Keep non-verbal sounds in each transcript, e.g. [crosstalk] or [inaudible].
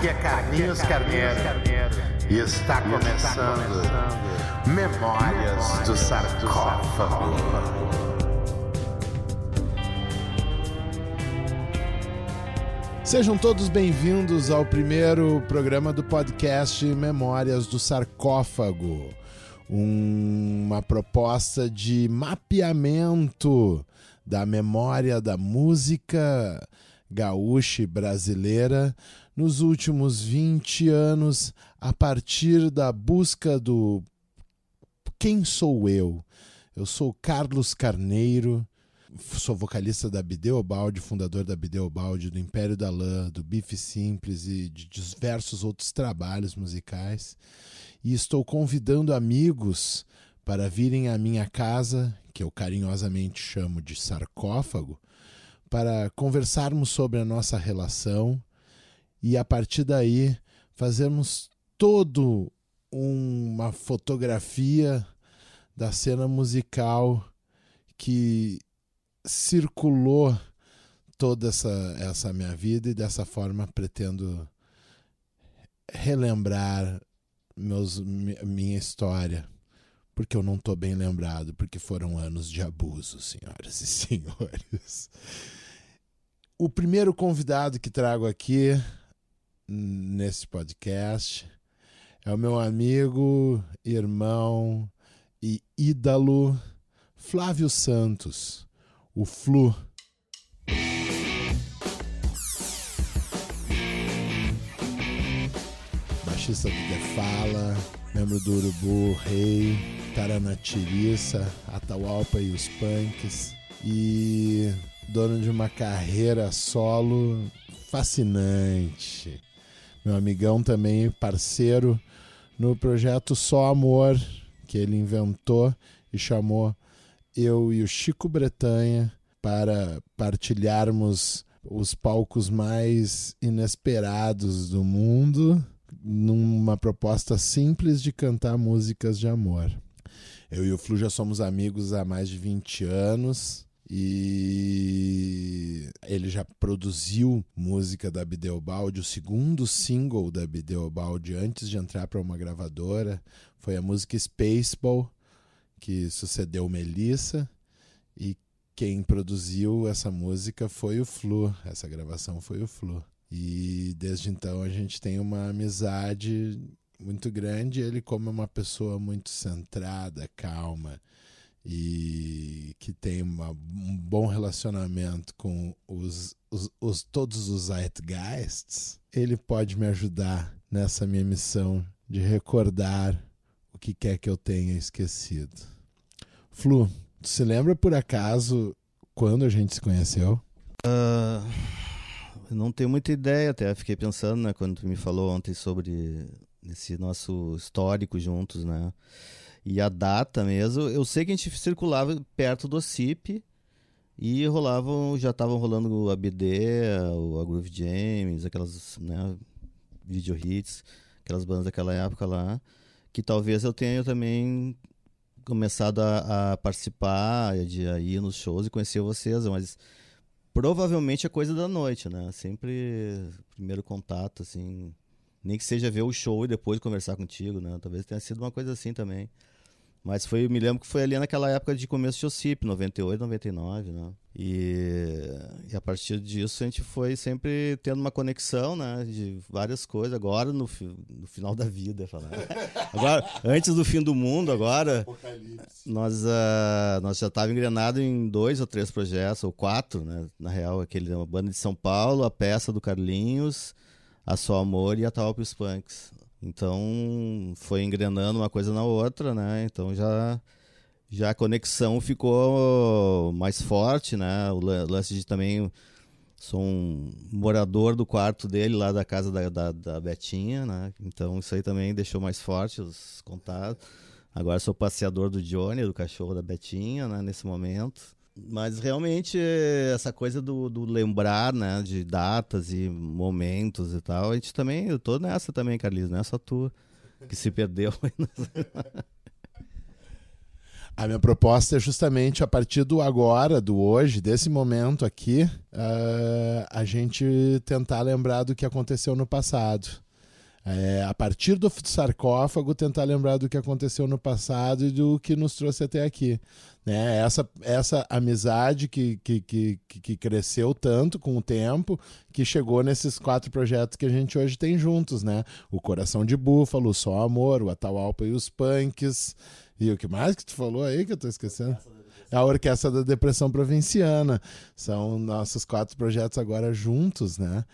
Aqui é Carlinhos Carneiro. E está começando Memórias do Sarcófago. Sejam todos bem-vindos ao primeiro programa do podcast Memórias do Sarcófago, uma proposta de mapeamento da memória da música gaúcha e brasileira nos últimos 20 anos a partir da busca do quem sou eu? Eu sou Carlos Carneiro, sou vocalista da Bideobaldi, fundador da Bideobaldi, do Império da Lã, do Bife Simples e de diversos outros trabalhos musicais. E estou convidando amigos para virem à minha casa, que eu carinhosamente chamo de sarcófago, para conversarmos sobre a nossa relação e a partir daí fazermos todo uma fotografia da cena musical que circulou toda essa, essa minha vida e dessa forma pretendo relembrar meus, minha história porque eu não estou bem lembrado, porque foram anos de abuso, senhoras e [laughs] senhores. O primeiro convidado que trago aqui nesse podcast é o meu amigo, irmão e ídolo Flávio Santos, o Flu. Baixista do Defala, membro do Urubu, Rei, Taranatiriça, Atahualpa e os Punks. E dono de uma carreira solo fascinante. Meu amigão também, parceiro no projeto Só Amor, que ele inventou e chamou eu e o Chico Bretanha para partilharmos os palcos mais inesperados do mundo numa proposta simples de cantar músicas de amor. Eu e o Flu já somos amigos há mais de 20 anos e ele já produziu música da Bideobaldi. O segundo single da Bideobaldi antes de entrar para uma gravadora foi a música Spaceball, que sucedeu Melissa. E quem produziu essa música foi o Flu. Essa gravação foi o Flu. E desde então a gente tem uma amizade muito grande. Ele, como uma pessoa muito centrada, calma e que tem uma, um bom relacionamento com os, os, os, todos os Zeitgeists, ele pode me ajudar nessa minha missão de recordar o que quer que eu tenha esquecido. Flu, se lembra por acaso quando a gente se conheceu? Uh, não tenho muita ideia, até fiquei pensando, né, quando tu me falou ontem sobre esse nosso histórico juntos, né? E a data mesmo, eu sei que a gente circulava perto do CIP e rolavam, já estavam rolando o ABD, o a Groove James, aquelas, né, video hits, aquelas bandas daquela época lá, que talvez eu tenha também começado a, a participar, de ir nos shows e conhecer vocês, mas provavelmente é coisa da noite, né? Sempre primeiro contato, assim, nem que seja ver o show e depois conversar contigo, né? Talvez tenha sido uma coisa assim também. Mas foi, me lembro que foi ali naquela época de começo de OCIP, 98, 99, né? E, e a partir disso a gente foi sempre tendo uma conexão, né? De várias coisas. Agora, no, no final da vida, falar. [laughs] Agora, antes do fim do mundo, agora, nós, uh, nós já estávamos engrenados em dois ou três projetos, ou quatro, né? Na real, aquele, uma banda de São Paulo, a peça do Carlinhos, a Só Amor e a Talp Punks. Então foi engrenando uma coisa na outra, né? Então já já a conexão ficou mais forte, né? O lance de também sou um morador do quarto dele lá da casa da, da, da Betinha, né? Então isso aí também deixou mais forte os contatos. Agora sou passeador do Johnny, do cachorro da Betinha, né? Nesse momento. Mas realmente essa coisa do, do, lembrar, né, de datas e momentos e tal, a gente também, eu tô nessa também, Carlinhos, não é só tu que se perdeu. [laughs] a minha proposta é justamente a partir do agora, do hoje, desse momento aqui, uh, a gente tentar lembrar do que aconteceu no passado. É, a partir do sarcófago, tentar lembrar do que aconteceu no passado e do que nos trouxe até aqui. Né? Essa, essa amizade que, que, que, que cresceu tanto com o tempo, que chegou nesses quatro projetos que a gente hoje tem juntos. Né? O Coração de Búfalo, o Só Amor, o Atahualpa e os Punks. E o que mais que tu falou aí que eu estou esquecendo? A Orquestra da Depressão Provinciana. São nossos quatro projetos agora juntos, né?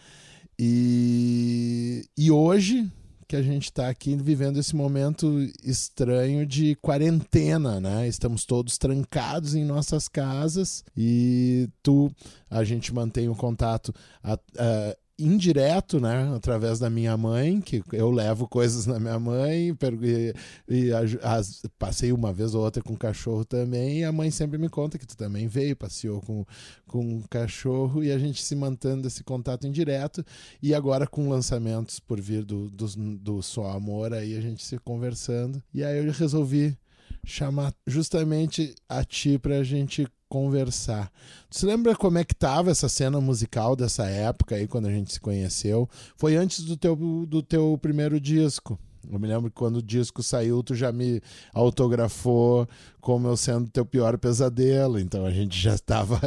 E, e hoje que a gente está aqui vivendo esse momento estranho de quarentena, né? Estamos todos trancados em nossas casas e tu, a gente mantém o contato a, a, indireto, né, através da minha mãe, que eu levo coisas na minha mãe, e, e as, passei uma vez ou outra com o cachorro também, e a mãe sempre me conta que tu também veio, passeou com, com o cachorro, e a gente se mantendo esse contato indireto, e agora com lançamentos por vir do, do, do Só Amor, aí a gente se conversando, e aí eu resolvi chamar justamente a ti para a gente conversar. Você lembra como é que tava essa cena musical dessa época aí quando a gente se conheceu? Foi antes do teu, do teu primeiro disco. Eu me lembro que quando o disco saiu, tu já me autografou como eu sendo teu pior pesadelo. Então a gente já estava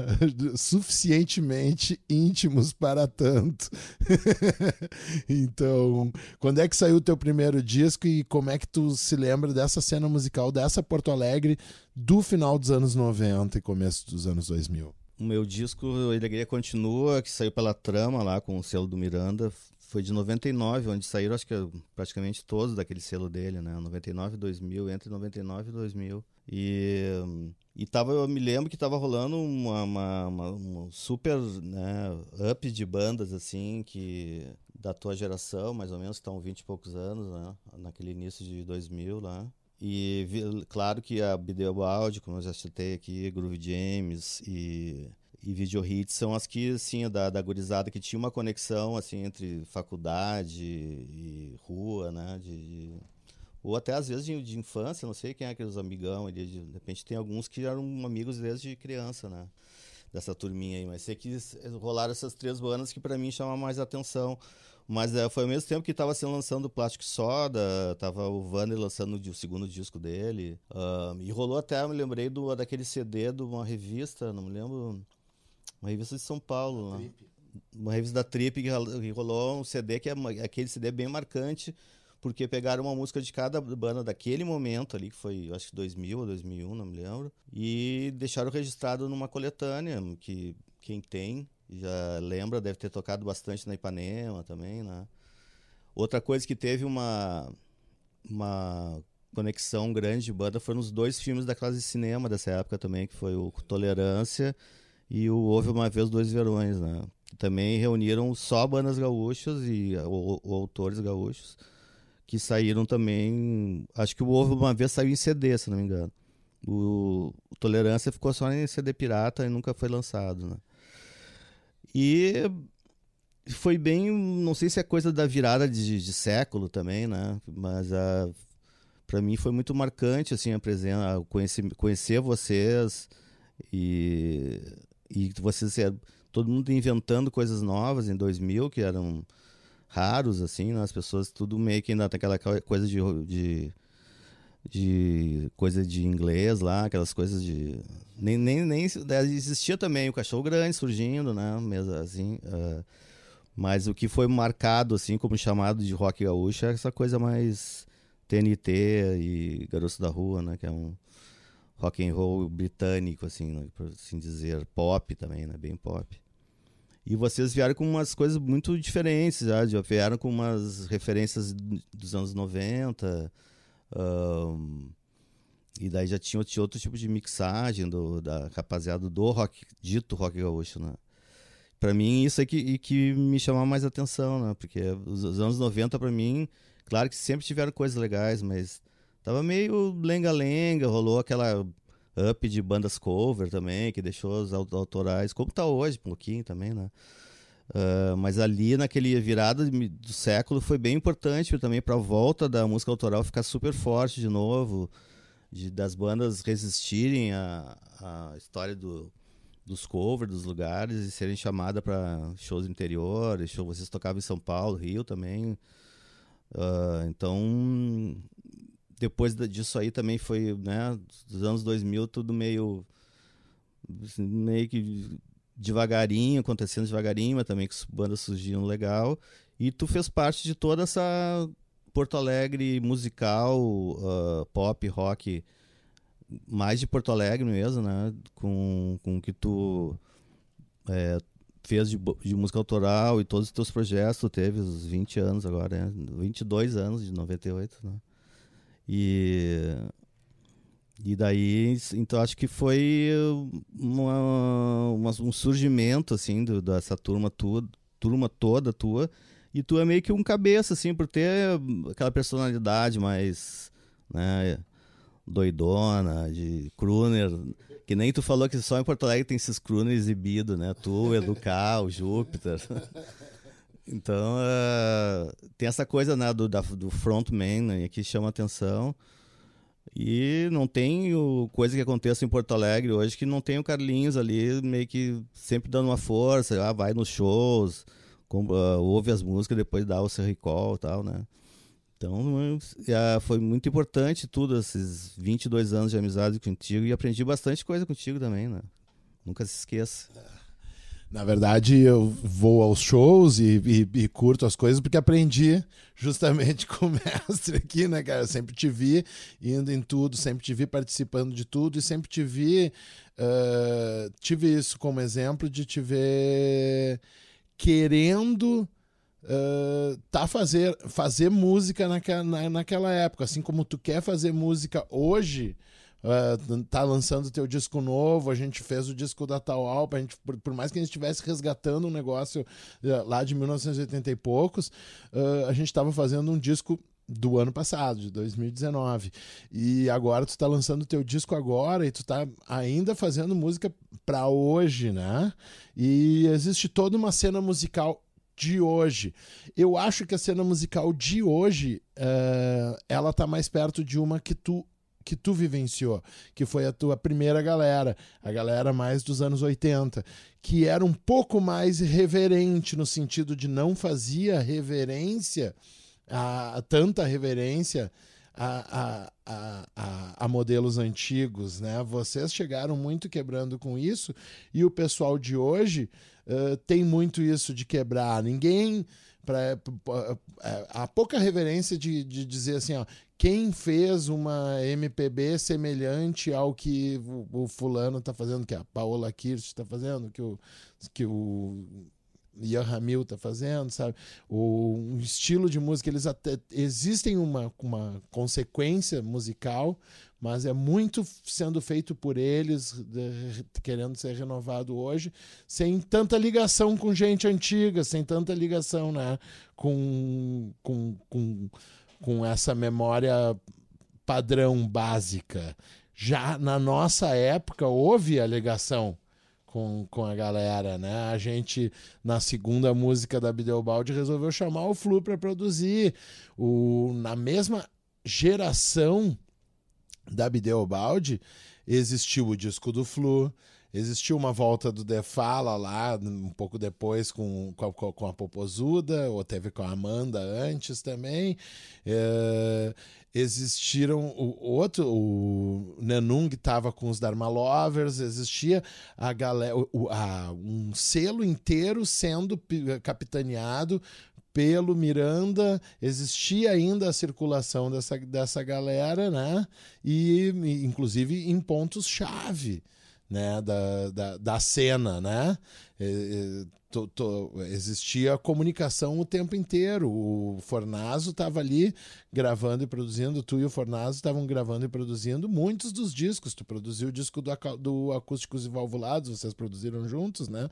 [laughs] suficientemente íntimos para tanto. [laughs] então, quando é que saiu o teu primeiro disco e como é que tu se lembra dessa cena musical dessa Porto Alegre do final dos anos 90 e começo dos anos 2000? O meu disco, Alegria Continua, que saiu pela Trama lá com o selo do Miranda, foi de 99, onde saíram acho que praticamente todos daquele selo dele, né? 99 e 2000, entre 99 e 2000. E, e tava, eu me lembro que tava rolando uma, uma, uma, um super né, up de bandas, assim, que da tua geração, mais ou menos, estão 20 e poucos anos, né? Naquele início de 2000 lá. E claro que a Bideo Audio, como eu já citei aqui, Groove James e e video hits são as que, assim, da, da gurizada que tinha uma conexão, assim, entre faculdade e rua, né? De, de... ou até às vezes de, de, infância, não sei quem é aqueles amigão ali. De, de repente tem alguns que eram amigos desde criança, né? Dessa turminha aí. Mas sei que rolaram essas três bandas que para mim chamam mais atenção. Mas é, foi ao mesmo tempo que estava se lançando o Plastic Soda, tava o Vander lançando o segundo disco dele. Uh, e rolou até, me lembrei do, daquele CD de uma revista, não me lembro uma revista de São Paulo. Né? Uma revista da Trip que rolou um CD que é aquele CD bem marcante, porque pegaram uma música de cada banda daquele momento ali, que foi acho que 2000 ou 2001, não me lembro, e deixaram registrado numa coletânea, que quem tem já lembra, deve ter tocado bastante na Ipanema também, né? Outra coisa que teve uma, uma conexão grande de banda foram os dois filmes da classe de cinema dessa época também, que foi o Tolerância e o Houve Uma Vez Dois Verões, né? Também reuniram só bandas gaúchas e ou, ou autores gaúchos que saíram também. Acho que o Houve Uma Vez saiu em CD, se não me engano. O, o Tolerância ficou só em CD pirata e nunca foi lançado, né? E foi bem, não sei se é coisa da virada de, de século também, né? Mas a para mim foi muito marcante assim a presença, conhecer, conhecer vocês e e vocês todo mundo inventando coisas novas em 2000 que eram raros assim né? as pessoas tudo meio que ainda tem aquela coisa de, de, de coisa de inglês lá aquelas coisas de nem, nem, nem existia também o cachorro grande surgindo né mesmo assim uh, mas o que foi marcado assim como chamado de rock gaúcho é essa coisa mais TNT e Garoto da Rua né que é um rock and roll britânico, assim, né, por assim dizer, pop também, né, bem pop. E vocês vieram com umas coisas muito diferentes, já, já vieram com umas referências dos anos 90, um, e daí já tinha outro tipo de mixagem do, da rapaziada do rock, dito rock gaúcho, né. Pra mim, isso é que, que me chamava mais atenção, né, porque os, os anos 90, pra mim, claro que sempre tiveram coisas legais, mas Tava meio lenga-lenga, rolou aquela up de bandas cover também, que deixou os autorais, como tá hoje, um pouquinho também, né? Uh, mas ali naquele virada do século foi bem importante também para a volta da música autoral ficar super forte de novo de das bandas resistirem à, à história do, dos covers dos lugares e serem chamadas para shows interior. Show, vocês tocavam em São Paulo, Rio também. Uh, então, depois disso aí também foi, né, dos anos 2000, tudo meio meio que devagarinho, acontecendo devagarinho, mas também que bandas surgiram legal. E tu fez parte de toda essa Porto Alegre musical, uh, pop, rock, mais de Porto Alegre mesmo, né? Com, com que tu é, fez de, de, música autoral e todos os teus projetos, tu teve os 20 anos agora, né? 22 anos de 98, né? E e daí, então acho que foi uma, uma, um surgimento, assim, do, dessa turma, tua, turma toda tua. E tu é meio que um cabeça, assim, por ter aquela personalidade mais, né, doidona, de crooner. Que nem tu falou que só em Porto Alegre tem esses crooner exibido, né? Tu, o Educar, o Júpiter. [laughs] Então, uh, tem essa coisa, né, do, da, do frontman, né, que chama atenção. E não tem o, coisa que acontece em Porto Alegre hoje que não tem o Carlinhos ali meio que sempre dando uma força, ah, vai nos shows, com, uh, ouve as músicas, depois dá o seu recall e tal, né? Então uh, foi muito importante tudo, esses 22 anos de amizade contigo e aprendi bastante coisa contigo também, né? Nunca se esqueça. Na verdade, eu vou aos shows e, e, e, curto as coisas porque aprendi justamente [laughs] com o mestre aqui, né, cara? Eu sempre te vi indo em tudo, sempre te vi participando de tudo e sempre te vi. Uh, tive isso como exemplo de te ver querendo uh, tá fazer, fazer música naquela, na, naquela época. Assim como tu quer fazer música hoje uh, tá lançando teu disco novo, a gente fez o disco da Tal Alpa, a gente, por, por mais que a gente estivesse resgatando um negócio uh, lá de 1980 e poucos, uh, a gente estava fazendo um disco do ano passado, de 2019. E agora tu tá lançando teu disco agora e tu tá ainda fazendo música para hoje, né? E existe toda uma cena musical de hoje. Eu acho que a cena musical de hoje, uh, ela tá mais perto de uma que tu que tu vivenciou, que foi a tua primeira galera, a galera mais dos anos 80, que era um pouco mais reverente no sentido de não fazia reverência, a, a tanta reverência a, a, a, a, modelos antigos, né? Vocês chegaram muito quebrando com isso e o pessoal de hoje uh, tem muito isso de quebrar. Ninguém para a pouca reverência de, de dizer assim, ó, quem fez uma MPB semelhante ao que o, o fulano está fazendo, que a Paola Kirsch está fazendo, que o, que o Ian Hamil está fazendo, sabe? O, um estilo de música, eles até existem uma, uma consequência musical, mas é muito sendo feito por eles, de, querendo ser renovado hoje, sem tanta ligação com gente antiga, sem tanta ligação né, com, com, com com essa memória padrão básica. Já na nossa época houve a ligação com, com a galera, né? A gente, na segunda música da Bideobaldi, resolveu chamar o Flu para produzir. O, na mesma geração da Bideobaldi, existiu o disco do Flu, Existiu uma volta do Defala lá, um pouco depois com, com, a, com a Popozuda, ou teve com a Amanda antes também. É, existiram o outro, o Nenung estava com os Dharma Lovers, existia a galera, o, a, um selo inteiro sendo capitaneado pelo Miranda, existia ainda a circulação dessa, dessa galera, né? E inclusive em pontos chave né, da, da, da cena, né? tô, tô, existia comunicação o tempo inteiro. O Fornazo estava ali gravando e produzindo, tu e o Fornazo estavam gravando e produzindo muitos dos discos. Tu produziu o disco do, do Acústicos e Valvulados, vocês produziram juntos, né?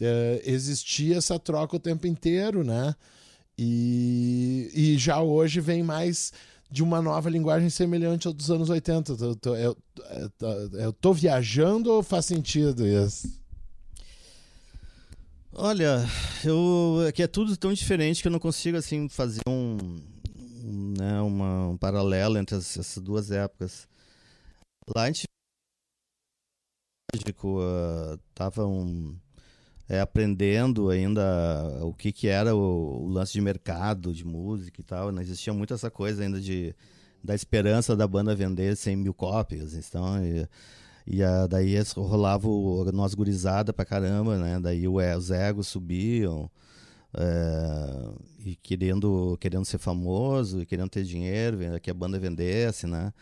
É, existia essa troca o tempo inteiro, né? E, e já hoje vem mais de uma nova linguagem semelhante ao dos anos 80. Eu tô, eu, eu tô viajando ou faz sentido isso? Olha, eu é que é tudo tão diferente que eu não consigo assim fazer um, um né, uma, um paralelo entre as, essas duas épocas. lá a gente estavam é, aprendendo ainda o que, que era o, o, lance de mercado de música e tal. Não existia muito essa coisa ainda de da esperança da banda vender 100 mil cópias. Então, e, e a, daí rolava o, nós gurizada pra caramba, né? Daí o, os egos subiam. É, e querendo, querendo ser famoso, e querendo ter dinheiro, que a banda vendesse, né?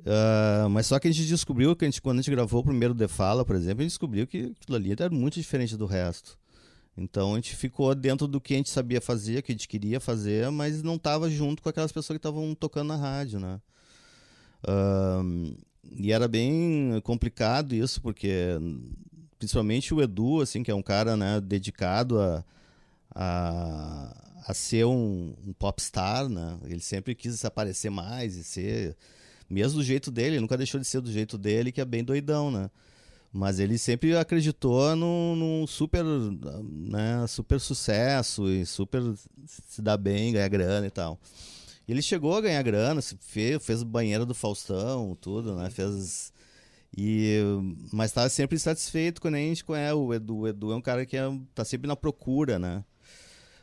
Uh, mas só que a gente descobriu que a gente, quando a gente gravou o primeiro The Fala, por exemplo, a gente descobriu que aquilo ali era muito diferente do resto. Então a gente ficou dentro do que a gente sabia fazer, que a gente queria fazer, mas não estava junto com aquelas pessoas que estavam tocando na rádio, né? Uh, e era bem complicado isso, porque principalmente o Edu, assim, que é um cara né, dedicado a, a, a ser um, um popstar, né? Ele sempre quis aparecer mais e ser mesmo do jeito dele, ele nunca deixou de ser do jeito dele, que é bem doidão, né? Mas ele sempre acreditou num, num super, né, super sucesso e super se dar bem, ganhar grana e tal. Ele chegou a ganhar grana, fez, fez banheiro do Faustão, tudo, né? Fez. E, mas estava sempre insatisfeito quando a gente conhece o Edu. O Edu é um cara que é, tá sempre na procura, né?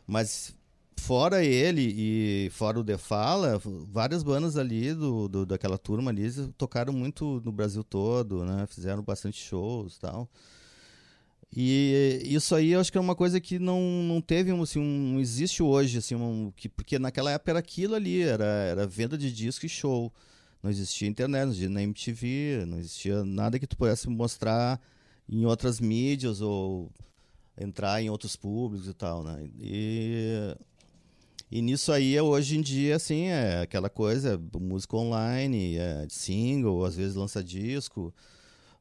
Mas fora ele e fora o The Fala, várias bandas ali do, do, daquela turma ali tocaram muito no Brasil todo, né? Fizeram bastante shows tal. E isso aí eu acho que é uma coisa que não, não teve, assim, um, não existe hoje, assim, um, que, porque naquela época era aquilo ali, era, era venda de disco e show. Não existia internet, não existia MTV, não existia nada que tu pudesse mostrar em outras mídias ou entrar em outros públicos e tal, né? E e nisso aí, hoje em dia, assim, é aquela coisa, música online, é single, às vezes lança disco.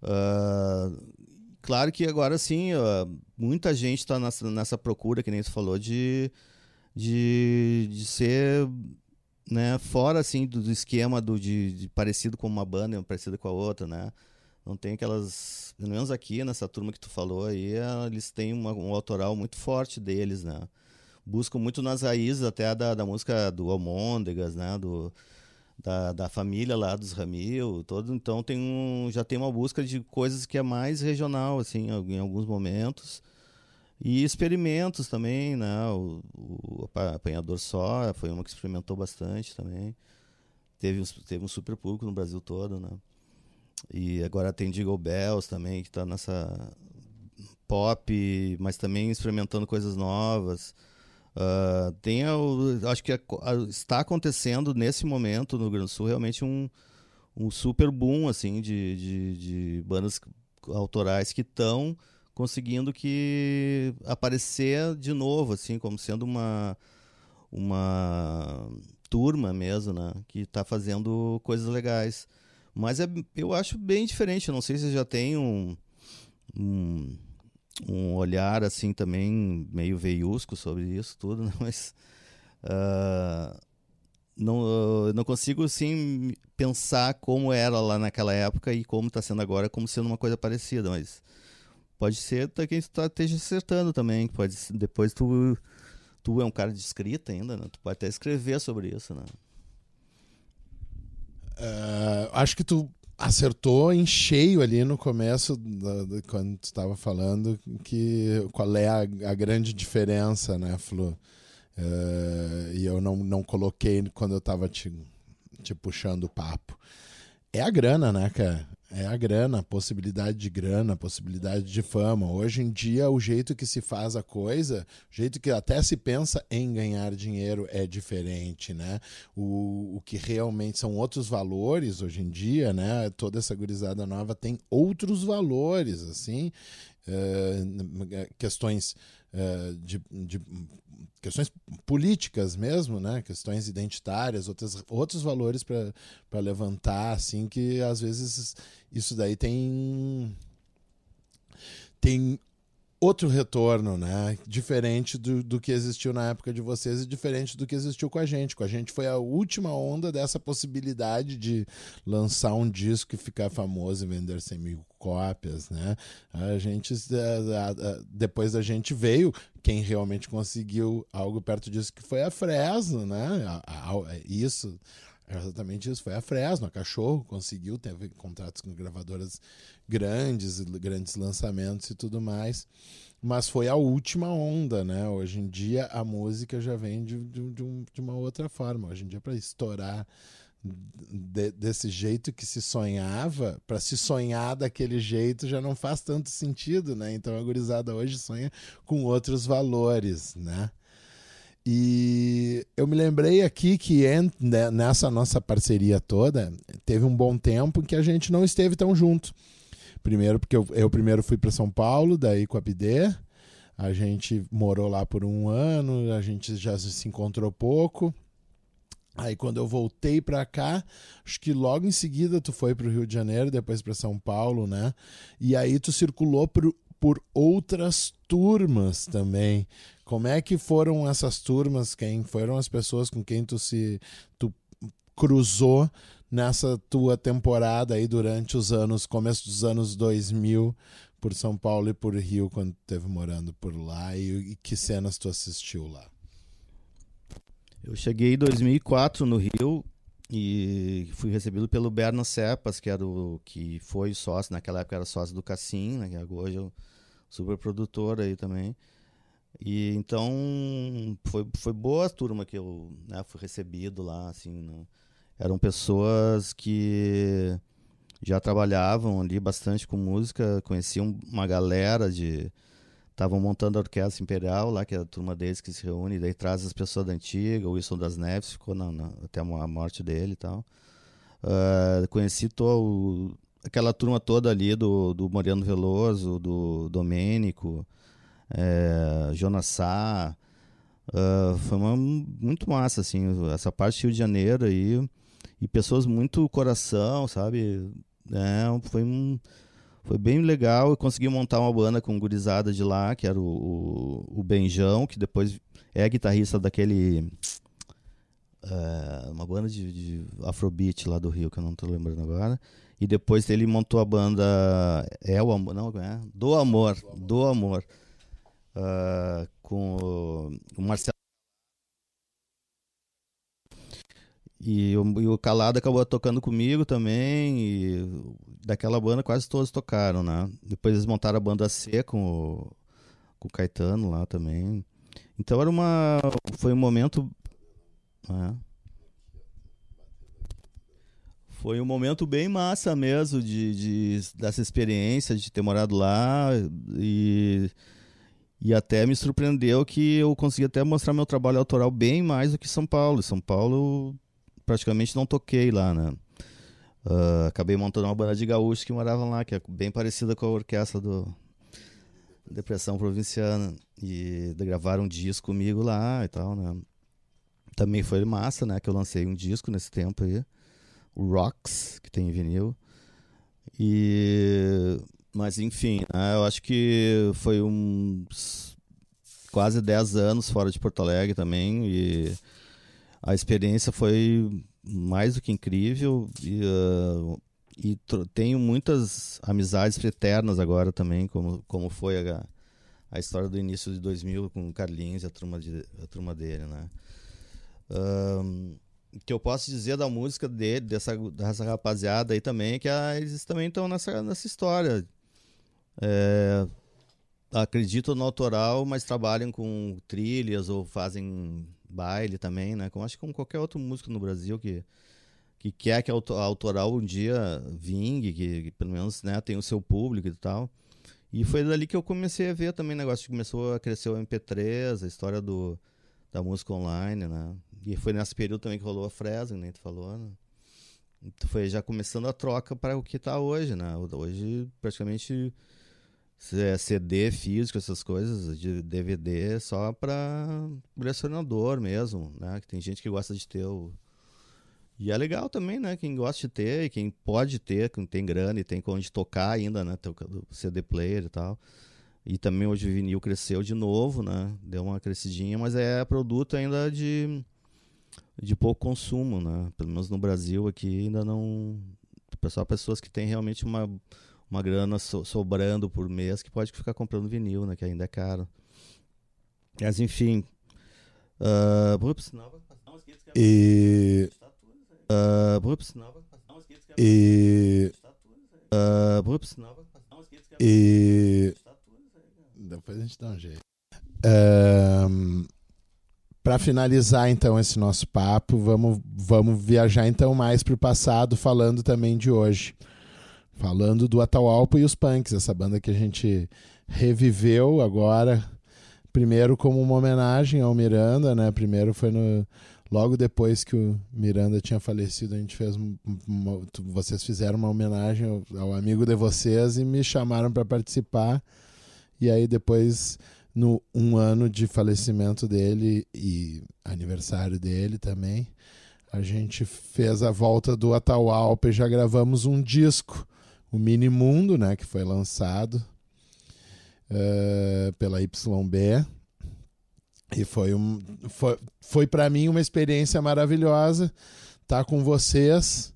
Uh, claro que agora, sim, uh, muita gente está nessa, nessa procura, que nem você falou, de, de, de ser né, fora, assim, do, do esquema do, de, de, parecido com uma banda, parecido com a outra, né? Não tem aquelas... Pelo menos aqui, nessa turma que tu falou aí, eles têm uma, um autoral muito forte deles, né? Buscam muito nas raízes até da, da música do Almôndegas, né? Do, da, da família lá dos Ramil, todo, então tem um, já tem uma busca de coisas que é mais regional, assim, em alguns momentos. E experimentos também, né? O, o Apanhador Só foi uma que experimentou bastante também. Teve, teve um super público no Brasil todo, né? E agora tem Jingle Bells também, que está nessa pop, mas também experimentando coisas novas. Uh, tem, acho que está acontecendo nesse momento no Rio Grande do Sul realmente um, um super boom assim de, de, de bandas autorais que estão conseguindo que aparecer de novo assim como sendo uma uma turma mesmo né que está fazendo coisas legais. Mas é, eu acho bem diferente não sei se já tem um, um um olhar assim também meio veiusco sobre isso tudo, né? [laughs] mas uh, não, uh, não consigo assim pensar como era lá naquela época e como está sendo agora, como sendo uma coisa parecida, mas pode ser que gente tá, esteja acertando também, pode depois tu tu é um cara de escrita ainda, né? tu pode até escrever sobre isso, né? Uh, acho que tu acertou em cheio ali no começo, da, da, quando tu estava falando, que qual é a, a grande diferença, né, Flu? Uh, e eu não, não coloquei quando eu estava te, te puxando o papo. É a grana, né, cara? É a grana, possibilidade de grana, possibilidade de fama. Hoje em dia, o jeito que se faz a coisa, o jeito que até se pensa em ganhar dinheiro é diferente, né? O, o que realmente são outros valores hoje em dia, né? Toda essa gurizada nova tem outros valores, assim, uh, questões uh, de, de questões políticas mesmo, né? Questões identitárias, outras, outros valores para levantar, assim, que às vezes isso daí tem tem outro retorno, né? Diferente do, do que existiu na época de vocês e diferente do que existiu com a gente. Com a gente foi a última onda dessa possibilidade de lançar um disco e ficar famoso e vender 100 mil cópias, né? A gente, depois da gente veio quem realmente conseguiu algo perto disso que foi a Fresno, né? Isso exatamente isso. Foi a Fresno, a Cachorro, conseguiu, teve contratos com gravadoras grandes, grandes lançamentos e tudo mais. Mas foi a última onda, né? Hoje em dia a música já vem de, de, de uma outra forma. Hoje em dia, para estourar de, desse jeito que se sonhava, para se sonhar daquele jeito já não faz tanto sentido, né? Então a gurizada hoje sonha com outros valores, né? E eu me lembrei aqui que né, nessa nossa parceria toda, teve um bom tempo em que a gente não esteve tão junto. Primeiro, porque eu, eu primeiro fui para São Paulo, daí com a Pidê. A gente morou lá por um ano, a gente já se encontrou pouco. Aí quando eu voltei para cá, acho que logo em seguida tu foi para o Rio de Janeiro, depois para São Paulo, né? E aí tu circulou por, por outras turmas também. Como é que foram essas turmas? Quem foram as pessoas com quem tu se tu cruzou nessa tua temporada aí durante os anos, começo dos anos 2000, por São Paulo e por Rio, quando esteve morando por lá? E, e que cenas tu assistiu lá? Eu cheguei em 2004 no Rio e fui recebido pelo Berna Cepas, que era o que foi sócio, naquela época era sócio do Cassim, né, que hoje é o super produtor aí também. E então foi, foi boa a turma que eu né, fui recebido lá, assim, né? eram pessoas que já trabalhavam ali bastante com música, conheciam uma galera de estavam montando a orquestra imperial lá, que é a turma deles que se reúne, daí traz as pessoas da antiga, o Wilson das Neves ficou na, na, até a morte dele e tal. Uh, conheci todo, aquela turma toda ali do, do Mariano Veloso, do Domênico, é, Jonas Sá. Uh, foi uma, muito massa, assim, essa parte do Rio de Janeiro aí. E pessoas muito coração, sabe? É, foi um, foi bem legal. Eu consegui montar uma banda com gurizada de lá, que era o, o, o Benjão, que depois é guitarrista daquele. Uh, uma banda de, de Afrobeat lá do Rio, que eu não estou lembrando agora. E depois ele montou a banda É o Amor, não, é? Do Amor, do Amor. Uh, com o, Marcelo. E o, e o Calado acabou tocando comigo também. E daquela banda quase todos tocaram, né? Depois eles montaram a banda C com o, com o Caetano lá também. Então era uma. Foi um momento. Né? Foi um momento bem massa mesmo de, de, dessa experiência de ter morado lá e, e até me surpreendeu que eu consegui até mostrar meu trabalho autoral bem mais do que São Paulo. São Paulo praticamente não toquei lá, né? Uh, acabei montando uma banda de gaúchos que moravam lá, que é bem parecida com a orquestra do Depressão Provinciana. E gravaram um disco comigo lá e tal, né? Também foi massa, né? Que eu lancei um disco nesse tempo aí o Rocks, que tem em vinil. E mas enfim, né, eu acho que foi uns quase 10 anos fora de Porto Alegre também e a experiência foi mais do que incrível e, uh, e tenho muitas amizades eternas agora também, como, como foi a, a história do início de 2000 com o Carlinhos e a turma, de, a turma dele, né? Um, que eu posso dizer da música dele, dessa, dessa rapaziada aí também, que a, eles também estão nessa, nessa história. É, acreditam no autoral, mas trabalham com trilhas ou fazem baile também, né? Como acho que como qualquer outro músico no Brasil que, que quer que a autoral um dia vingue, que, que pelo menos né, tenha o seu público e tal. E foi dali que eu comecei a ver também negócio que começou a crescer o MP3, a história do, da música online, né? E foi nesse período também que rolou a Fresno, nem né, tu falou, né? Então foi já começando a troca para o que está hoje, né? Hoje praticamente CD físico, essas coisas, de DVD só para colecionador mesmo, né? Que tem gente que gosta de ter o e é legal também, né? Quem gosta de ter, quem pode ter, quem tem grana e tem onde tocar ainda, né? CD player e tal. E também hoje o vinil cresceu de novo, né? Deu uma crescidinha, mas é produto ainda de de pouco consumo, né? Pelo menos no Brasil aqui ainda não. Só pessoas que têm realmente uma, uma grana so, sobrando por mês que pode ficar comprando vinil, né? Que ainda é caro. Mas enfim. Uh, e Uh, ups, E. uh, ups, E. Depois a gente dá um jeito. Para finalizar então esse nosso papo, vamos, vamos viajar então mais para o passado, falando também de hoje. Falando do Atahualpa e os Punks, essa banda que a gente reviveu agora, primeiro como uma homenagem ao Miranda, né? Primeiro foi no logo depois que o Miranda tinha falecido, a gente fez uma, vocês fizeram uma homenagem ao, amigo de vocês e me chamaram para participar. E aí depois no um ano de falecimento dele e aniversário dele também, a gente fez a volta do Atahualpa e já gravamos um disco, o Mini Mundo, né, que foi lançado uh, pela YB. E foi, um, foi, foi para mim uma experiência maravilhosa estar tá com vocês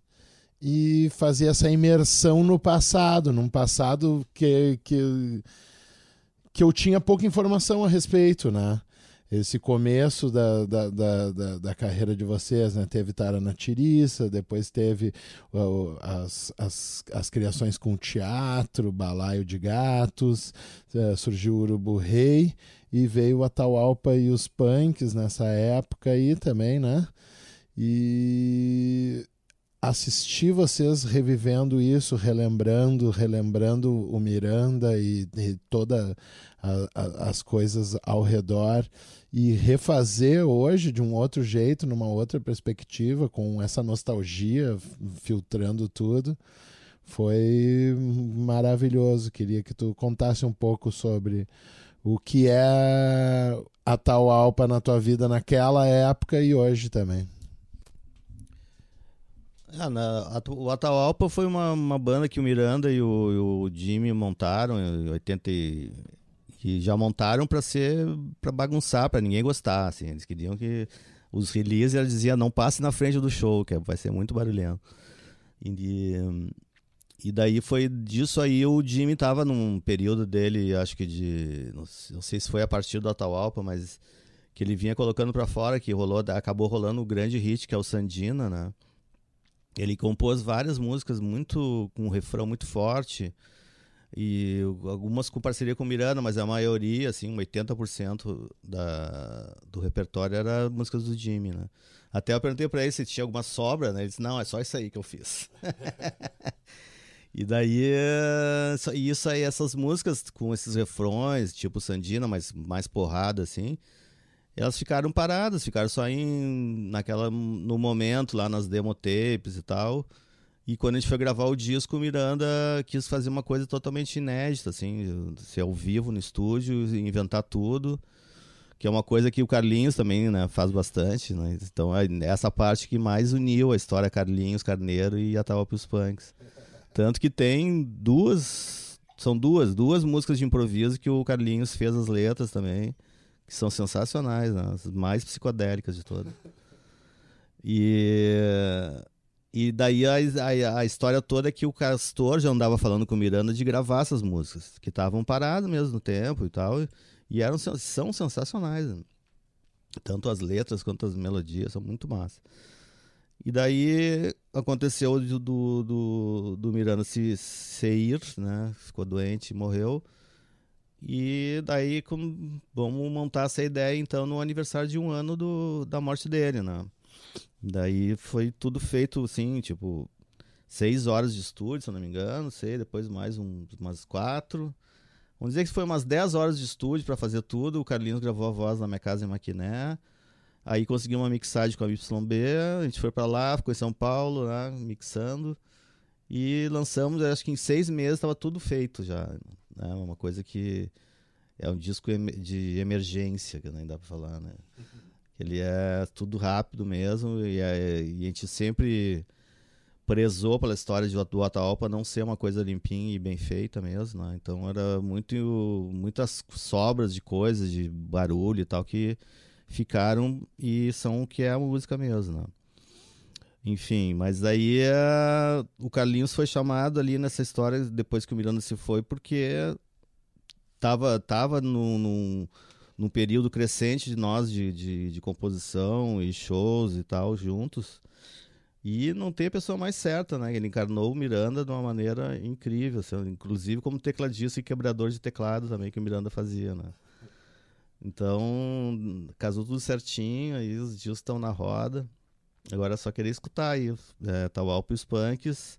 e fazer essa imersão no passado, num passado que, que que eu tinha pouca informação a respeito, né? Esse começo da, da, da, da, da carreira de vocês, né? Teve Tara Tiriça, depois teve uh, as, as, as criações com teatro, Balaio de Gatos, uh, surgiu o Urubu Rei e veio o Atahualpa e os Punks nessa época aí também, né? E assistir vocês revivendo isso, relembrando, relembrando o Miranda e, e todas as coisas ao redor e refazer hoje de um outro jeito, numa outra perspectiva, com essa nostalgia filtrando tudo, foi maravilhoso. Queria que tu contasse um pouco sobre o que é a tal Alpa na tua vida naquela época e hoje também. Ah, na, o Atahualpa foi uma, uma banda que o Miranda e o, o Jimmy montaram em 80 e, já montaram para ser para bagunçar, para ninguém gostar, assim. Eles queriam que os releases eles diziam não passe na frente do show, que vai ser muito barulhento. E, e daí foi disso aí o Jimmy tava num período dele, acho que de não sei se foi a partir do Atahualpa, mas que ele vinha colocando para fora que rolou, acabou rolando o grande hit que é o Sandina, né? Ele compôs várias músicas muito com um refrão muito forte e algumas com parceria com Miranda, mas a maioria, assim, 80% da, do repertório era músicas do Jimmy, né? Até eu perguntei para ele se tinha alguma sobra, né? Ele disse: "Não, é só isso aí que eu fiz". [laughs] e daí isso aí essas músicas com esses refrões, tipo Sandina, mas mais porrada assim, elas ficaram paradas, ficaram só em naquela no momento lá nas demo tapes e tal. E quando a gente foi gravar o disco, o Miranda quis fazer uma coisa totalmente inédita, assim, ser ao vivo no estúdio, inventar tudo, que é uma coisa que o Carlinhos também, né, faz bastante, né? Então é essa parte que mais uniu a história Carlinhos, Carneiro e Atahualpa os Punks. Tanto que tem duas, são duas, duas músicas de improviso que o Carlinhos fez as letras também que são sensacionais, né? as mais psicodélicas de todas. E, e daí a, a, a, história toda é que o Castor já andava falando com o Miranda de gravar essas músicas, que estavam paradas mesmo no tempo e tal, e eram, são sensacionais. Né? Tanto as letras quanto as melodias são muito massas. E daí aconteceu do, do, do Miranda se, se ir, né? Ficou doente, morreu. E daí com, vamos montar essa ideia então no aniversário de um ano do, da morte dele, né? Daí foi tudo feito assim, tipo, seis horas de estúdio, se eu não me engano, sei, depois mais um, umas quatro. Vamos dizer que foi umas dez horas de estúdio para fazer tudo. O Carlinhos gravou a voz na minha casa em Maquiné. Aí consegui uma mixagem com a YB, a gente foi para lá, ficou em São Paulo, né, mixando. E lançamos, acho que em seis meses estava tudo feito já. Né? Uma coisa que é um disco de emergência, que nem dá para falar, né? Ele é tudo rápido mesmo e, é, e, a gente sempre prezou pela história de, do Ataopa não ser uma coisa limpinha e bem feita mesmo, né? Então era muito muitas sobras de coisas, de barulho e tal que ficaram e são o que é a música mesmo, né? Enfim, mas aí uh, o Carlinhos foi chamado ali nessa história depois que o Miranda se foi, porque tava, tava num, num, num período crescente de nós de, de, de, composição e shows e tal juntos. E não tem a pessoa mais certa, né? Ele encarnou o Miranda de uma maneira incrível, assim, inclusive como tecladista e quebrador de teclado também que o Miranda fazia, né? Então, casou tudo certinho, aí os dias estão na roda. Agora é só querer escutar aí. É, Taualpa e os Punks,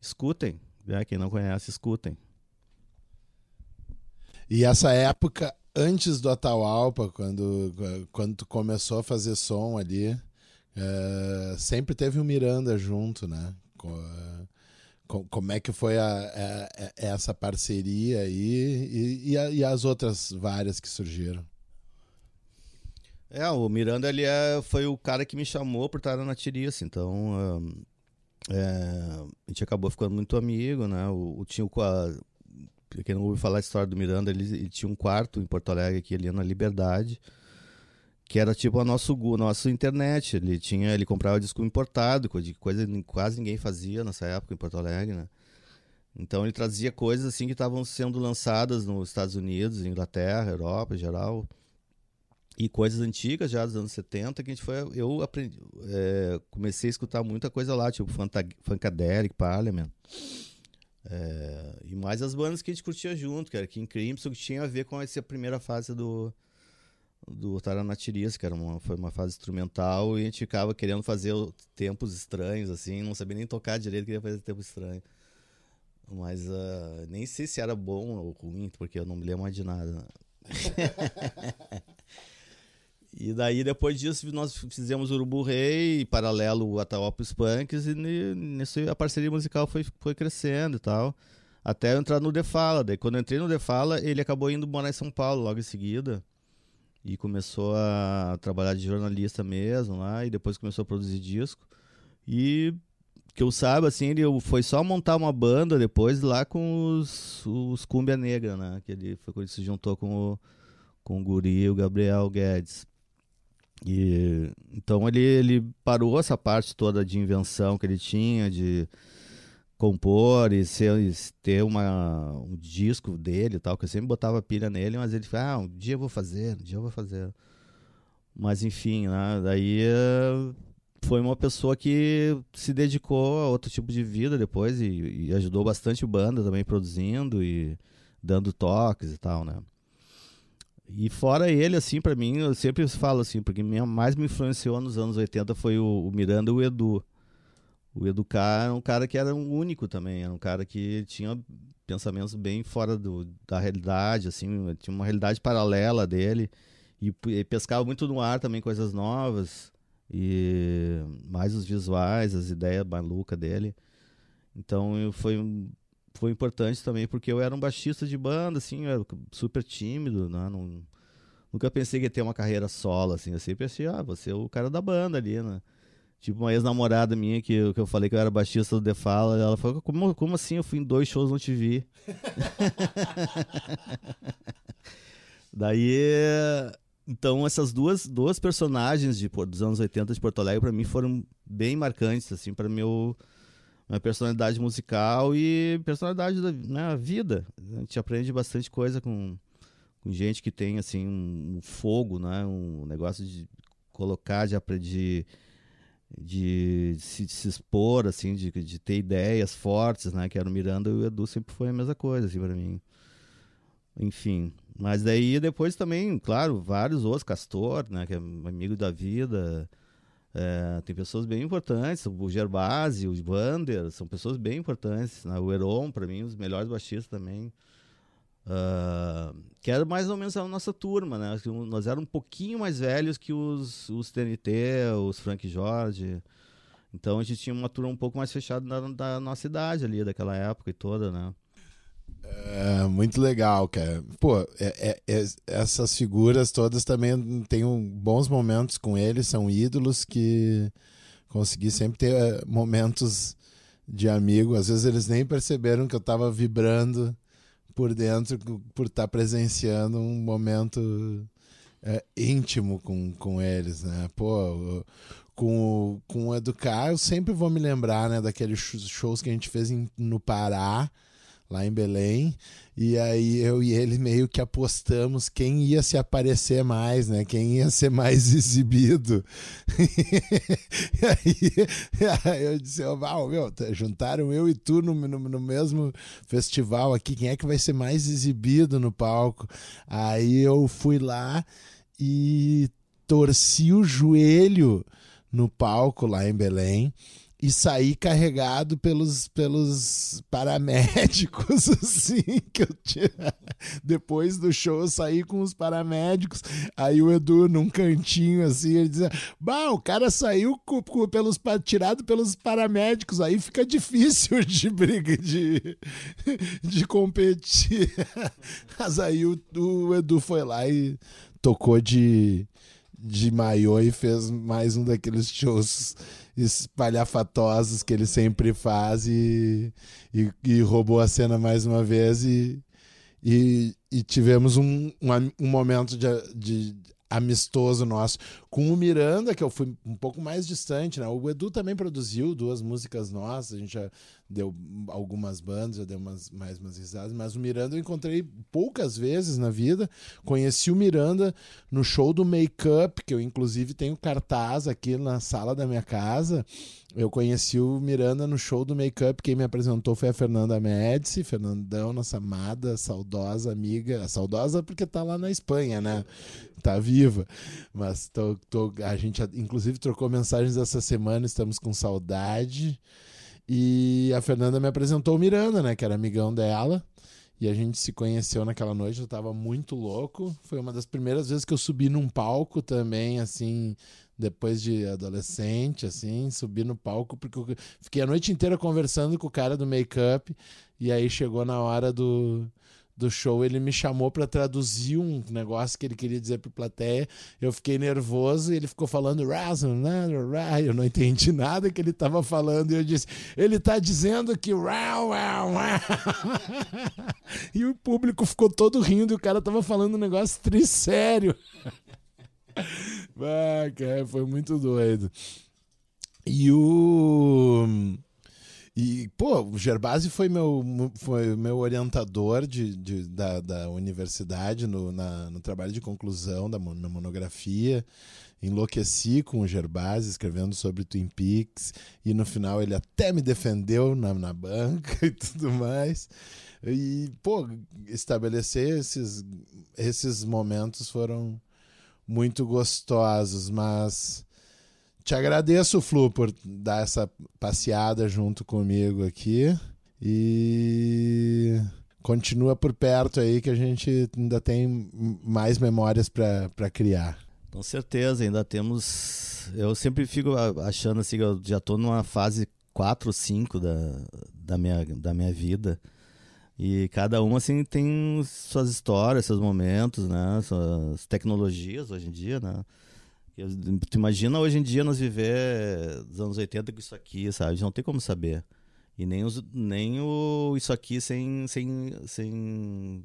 escutem. Né? Quem não conhece, escutem. E essa época, antes do Atahualpa, quando, quando tu começou a fazer som ali, é, sempre teve o Miranda junto, né? Como é que foi a, a, a essa parceria aí e, e, e, as outras várias que surgiram? É, o Miranda ele é, foi o cara que me chamou por estar na Tiriça, então é, a gente acabou ficando muito amigo, né? O, o tinha o, quem não ouve falar a história do Miranda, ele, ele, tinha um quarto em Porto Alegre, aqui ali na Liberdade, que era tipo a nosso, nossa internet. Ele tinha, ele comprava disco importado, coisa que quase ninguém fazia nessa época em Porto Alegre, né? Então ele trazia coisas assim que estavam sendo lançadas nos Estados Unidos, Inglaterra, Europa em geral. E coisas antigas já dos anos 70 que a gente foi. Eu aprendi, é, comecei a escutar muita coisa lá, tipo Funkadelic, Parliament. É, e mais as bandas que a gente curtia junto, que era King Crimson, que tinha a ver com essa primeira fase do, do Taranatirias, que era uma, foi uma fase instrumental, e a gente ficava querendo fazer tempos estranhos, assim, não sabia nem tocar direito, queria fazer tempo estranho. Mas uh, nem sei se era bom ou ruim, porque eu não me lembro mais de nada. [laughs] E daí, depois disso, nós fizemos Urubu Rei, paralelo Atahualpa Punks, e nisso a parceria musical foi, foi crescendo e tal. Até eu entrar no Defala. Daí, quando eu entrei no Defala, ele acabou indo morar em São Paulo logo em seguida. E começou a trabalhar de jornalista mesmo lá, e depois começou a produzir disco. E que eu saiba, assim, ele foi só montar uma banda depois lá com os, os Cumbia Negra, né? Que ele foi quando ele se juntou com o, com o Guri e o Gabriel Guedes. E, então ele, ele parou essa parte toda de invenção que ele tinha, de compor e ser, ter uma, um disco dele e tal, que eu sempre botava pilha nele, mas ele falou, ah, um dia eu vou fazer, um dia eu vou fazer. Mas enfim, né? daí eh, foi uma pessoa que se dedicou a outro tipo de vida depois e, e ajudou bastante banda também produzindo e dando toques e tal, né? E fora ele, assim, para mim, eu sempre falo assim, porque mais me influenciou nos anos 80 foi o, o Miranda e o Edu. O Edu K era um cara que era um único também, era um cara que tinha pensamentos bem fora do, da realidade, assim, tinha uma realidade paralela dele e, e pescava muito no ar também coisas novas e mais os visuais, as ideias malucas dele. Então foi foi importante também porque eu era um baixista de banda, assim, eu era super tímido, né? Não, nunca pensei que ia ter uma carreira solo, assim. Eu sempre achei, ah, você é o cara da banda ali, né? Tipo, uma ex-namorada minha que, que eu falei que eu era baixista do The Fala, ela falou, como, como assim? Eu fui em dois shows não te vi. [laughs] Daí, então essas duas, duas personagens de, dos anos 80 de Porto Alegre para mim foram bem marcantes, assim, para meu uma personalidade musical e personalidade da né, vida. A gente aprende bastante coisa com, com gente que tem assim um, um fogo, né, um negócio de colocar, de aprender, de, de, se, de, se, expor, assim, de, de ter ideias fortes, né, que era o Miranda e o Edu sempre foi a mesma coisa, assim, para mim. Enfim, mas daí depois também, claro, vários outros, Castor, né, que é amigo da vida, é, tem pessoas bem importantes, o Gerbasi, o Vander, são pessoas bem importantes. Né? O Heron, para mim, os melhores baixistas também. Uh, que era mais ou menos a nossa turma, né? Nós éramos um pouquinho mais velhos que os, os TNT, os Frank Jorge. Então a gente tinha uma turma um pouco mais fechada da, da nossa idade ali, daquela época e toda, né? É, muito legal, cara. Pô, é, é, é, essas figuras todas também tenho bons momentos com eles, são ídolos que consegui sempre ter é, momentos de amigo. Às vezes eles nem perceberam que eu estava vibrando por dentro por estar tá presenciando um momento é, íntimo com, com eles, né? Pô, com, com o Educar, eu sempre vou me lembrar né, daqueles shows que a gente fez em, no Pará lá em Belém. E aí eu e ele meio que apostamos quem ia se aparecer mais, né? Quem ia ser mais [laughs] exibido. e aí, [laughs] eu disse, oh, meu, juntaram eu e tu no, no, no, mesmo festival aqui, quem é que vai ser mais exibido no palco? Aí eu fui lá e torci o joelho no palco lá em Belém e saí carregado pelos, pelos paramédicos, [laughs] assim, que eu tinha. Depois do show eu saí com os paramédicos, aí o Edu num cantinho, assim, ele dizia, bah, o cara saiu com, com, pelos, tirado pelos paramédicos, aí fica difícil [laughs] de briga, de, de competir. [laughs] Mas aí o, o Edu foi lá e tocou de, de maiô e fez mais um daqueles shows espalhafatosos que ele sempre faz e, e, e, roubou a cena mais uma vez e, e, e tivemos um, um, um momento de, de, amistoso nosso com o Miranda, que eu fui um pouco mais distante, né? O Edu também produziu duas músicas nossas, a gente já deu algumas bandas, já deu umas, mais umas risadas, mas o Miranda eu encontrei poucas vezes na vida. Conheci o Miranda no show do Make Up, que eu inclusive tenho cartaz aqui na sala da minha casa. Eu conheci o Miranda no show do Make Up, quem me apresentou foi a Fernanda Médici, Fernandão, nossa amada, saudosa amiga, saudosa porque tá lá na Espanha, né? Tá viva. Mas tô, tô, a gente inclusive trocou mensagens essa semana, estamos com saudade. E a Fernanda me apresentou o Miranda, né? Que era amigão dela. E a gente se conheceu naquela noite, eu tava muito louco. Foi uma das primeiras vezes que eu subi num palco também, assim, depois de adolescente, assim, subi no palco, porque eu fiquei a noite inteira conversando com o cara do make-up. E aí chegou na hora do, do show, ele me chamou para traduzir um negócio que ele queria dizer para plateia. Eu fiquei nervoso e ele ficou falando né, eu não entendi nada que ele estava falando e eu disse: "Ele está dizendo que [laughs] E o público ficou todo rindo e o cara estava falando um negócio trissério. [laughs] ah, cara, foi muito doido. E o e, pô, o Gerbasi foi meu, foi meu orientador de, de da, da universidade no, na, no trabalho de conclusão da minha monografia. Enlouqueci com o Gerbasi escrevendo sobre Twin Peaks e no final ele até me defendeu na, na banca [laughs] e tudo mais. E, pô, estabelecer esses, esses momentos foram muito gostosos, mas te agradeço, Flu, por dar essa passeada junto comigo aqui. E continua por perto aí que a gente ainda tem mais memórias para criar. Com certeza, ainda temos. Eu sempre fico achando assim eu já estou numa fase 4 ou 5 da, da, minha, da minha vida. E cada uma assim tem suas histórias, seus momentos, né? Suas tecnologias hoje em dia, né? Tu imagina hoje em dia nós viver dos anos 80 com isso aqui, sabe? Não tem como saber. E nem, os, nem o, isso aqui sem, sem, sem.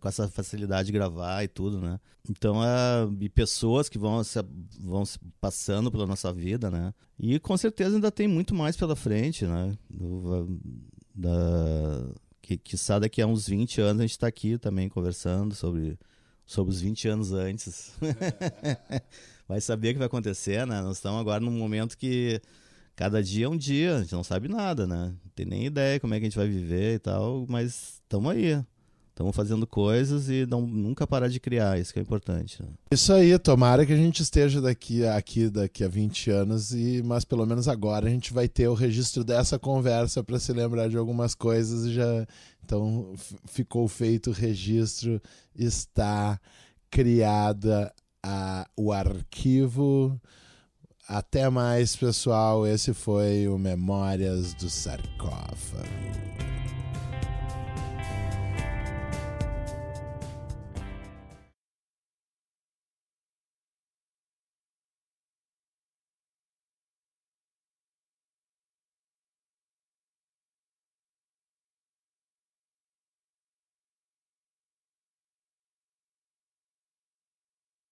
com essa facilidade de gravar e tudo, né? Então, é, e pessoas que vão se, vão se passando pela nossa vida, né? E com certeza ainda tem muito mais pela frente, né? Do, da, que, que sabe daqui a uns 20 anos a gente está aqui também conversando sobre, sobre os 20 anos antes. [laughs] vai saber o que vai acontecer, né? Nós estamos agora num momento que cada dia é um dia, a gente não sabe nada, né? Não tem nem ideia como é que a gente vai viver e tal, mas estamos aí. Estamos fazendo coisas e não, nunca parar de criar, isso que é importante. Né? Isso aí, tomara que a gente esteja daqui, aqui daqui a 20 anos, e mas pelo menos agora a gente vai ter o registro dessa conversa para se lembrar de algumas coisas e já. Então ficou feito o registro, está criada a, o arquivo. Até mais, pessoal. Esse foi o Memórias do Sarcófago.